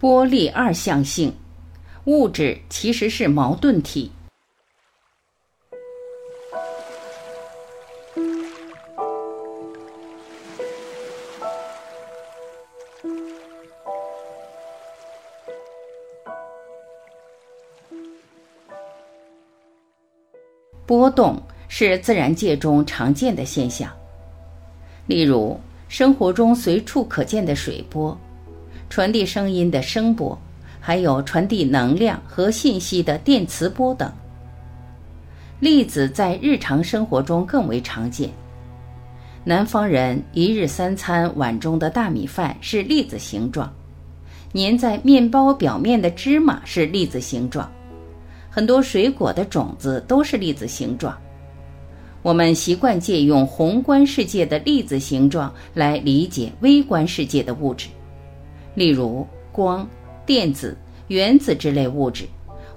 波粒二象性，物质其实是矛盾体。波动是自然界中常见的现象，例如生活中随处可见的水波、传递声音的声波，还有传递能量和信息的电磁波等。粒子在日常生活中更为常见。南方人一日三餐碗中的大米饭是粒子形状，粘在面包表面的芝麻是粒子形状。很多水果的种子都是粒子形状。我们习惯借用宏观世界的粒子形状来理解微观世界的物质，例如光、电子、原子之类物质。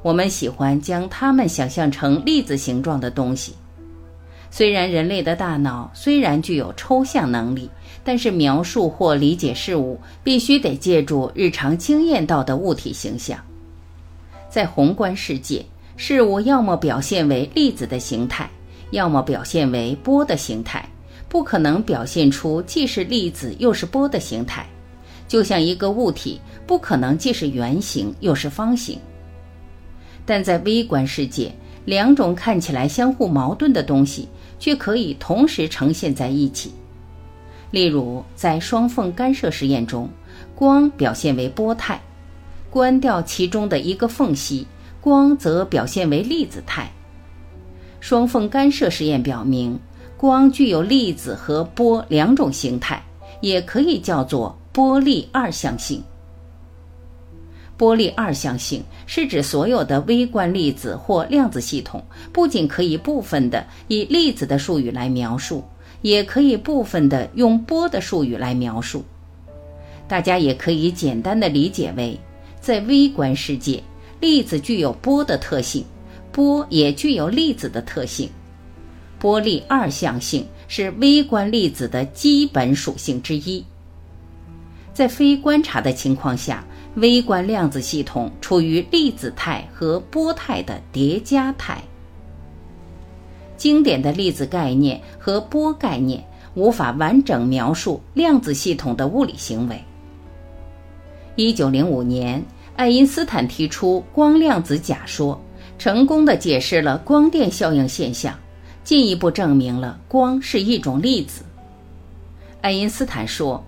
我们喜欢将它们想象成粒子形状的东西。虽然人类的大脑虽然具有抽象能力，但是描述或理解事物必须得借助日常经验到的物体形象。在宏观世界，事物要么表现为粒子的形态，要么表现为波的形态，不可能表现出既是粒子又是波的形态。就像一个物体不可能既是圆形又是方形。但在微观世界，两种看起来相互矛盾的东西却可以同时呈现在一起。例如，在双缝干涉实验中，光表现为波态。关掉其中的一个缝隙，光则表现为粒子态。双缝干涉实验表明，光具有粒子和波两种形态，也可以叫做波粒二象性。波粒二象性是指所有的微观粒子或量子系统，不仅可以部分的以粒子的术语来描述，也可以部分的用波的术语来描述。大家也可以简单的理解为。在微观世界，粒子具有波的特性，波也具有粒子的特性。波粒二象性是微观粒子的基本属性之一。在非观察的情况下，微观量子系统处于粒子态和波态的叠加态。经典的粒子概念和波概念无法完整描述量子系统的物理行为。一九零五年，爱因斯坦提出光量子假说，成功的解释了光电效应现象，进一步证明了光是一种粒子。爱因斯坦说：“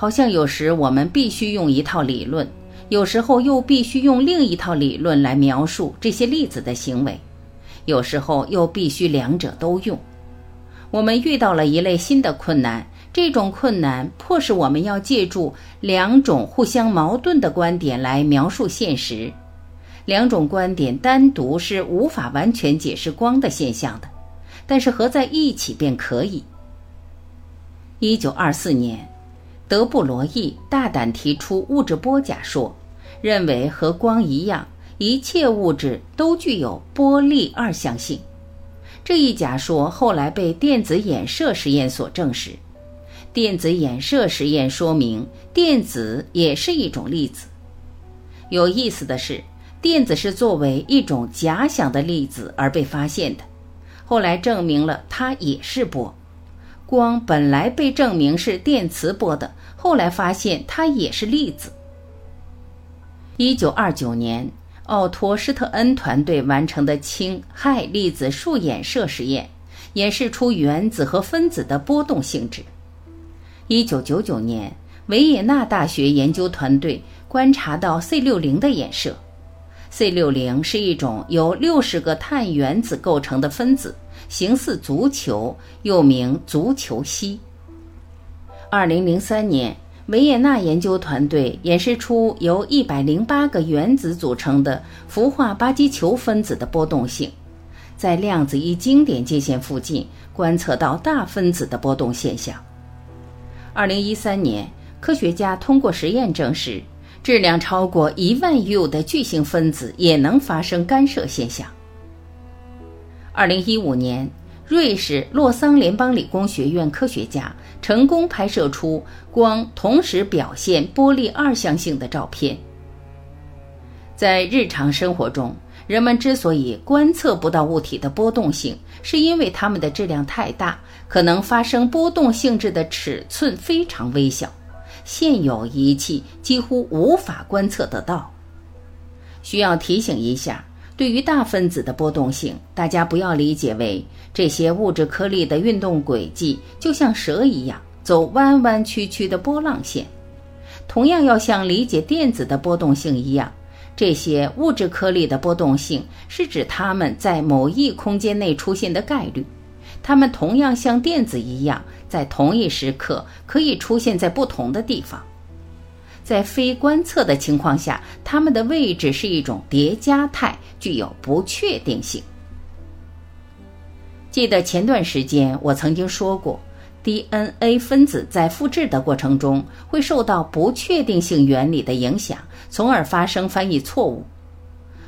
好像有时我们必须用一套理论，有时候又必须用另一套理论来描述这些粒子的行为，有时候又必须两者都用。我们遇到了一类新的困难。”这种困难迫使我们要借助两种互相矛盾的观点来描述现实。两种观点单独是无法完全解释光的现象的，但是合在一起便可以。一九二四年，德布罗意大胆提出物质波假说，认为和光一样，一切物质都具有波粒二象性。这一假说后来被电子衍射实验所证实。电子衍射实验说明，电子也是一种粒子。有意思的是，电子是作为一种假想的粒子而被发现的，后来证明了它也是波。光本来被证明是电磁波的，后来发现它也是粒子。一九二九年，奥托施特恩团队完成的氢氦粒子束衍射实验，演示出原子和分子的波动性质。一九九九年，维也纳大学研究团队观察到 C 六零的衍射。C 六零是一种由六十个碳原子构成的分子，形似足球，又名足球烯。二零零三年，维也纳研究团队演示出由一百零八个原子组成的氟化巴基球分子的波动性，在量子一经典界限附近观测到大分子的波动现象。二零一三年，科学家通过实验证实，质量超过一万 U 的巨型分子也能发生干涉现象。二零一五年，瑞士洛桑联邦理工学院科学家成功拍摄出光同时表现波粒二象性的照片，在日常生活中，人们之所以观测不到物体的波动性，是因为它们的质量太大，可能发生波动性质的尺寸非常微小，现有仪器几乎无法观测得到。需要提醒一下，对于大分子的波动性，大家不要理解为这些物质颗粒的运动轨迹就像蛇一样走弯弯曲曲的波浪线，同样要像理解电子的波动性一样。这些物质颗粒的波动性是指它们在某一空间内出现的概率，它们同样像电子一样，在同一时刻可以出现在不同的地方。在非观测的情况下，它们的位置是一种叠加态，具有不确定性。记得前段时间我曾经说过，DNA 分子在复制的过程中会受到不确定性原理的影响。从而发生翻译错误，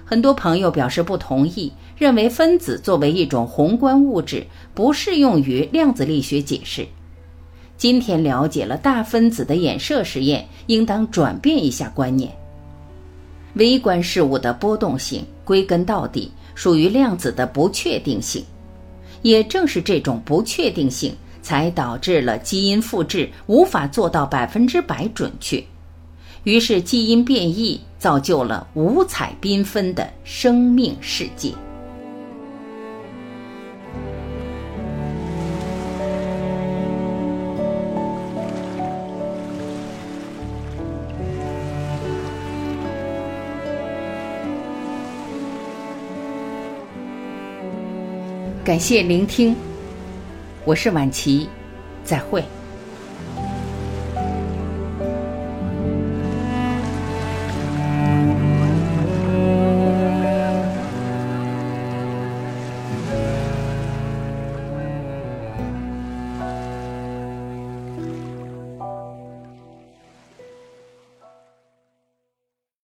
很多朋友表示不同意，认为分子作为一种宏观物质，不适用于量子力学解释。今天了解了大分子的衍射实验，应当转变一下观念。微观事物的波动性，归根到底属于量子的不确定性。也正是这种不确定性，才导致了基因复制无法做到百分之百准确。于是，基因变异造就了五彩缤纷的生命世界。感谢聆听，我是晚琪，再会。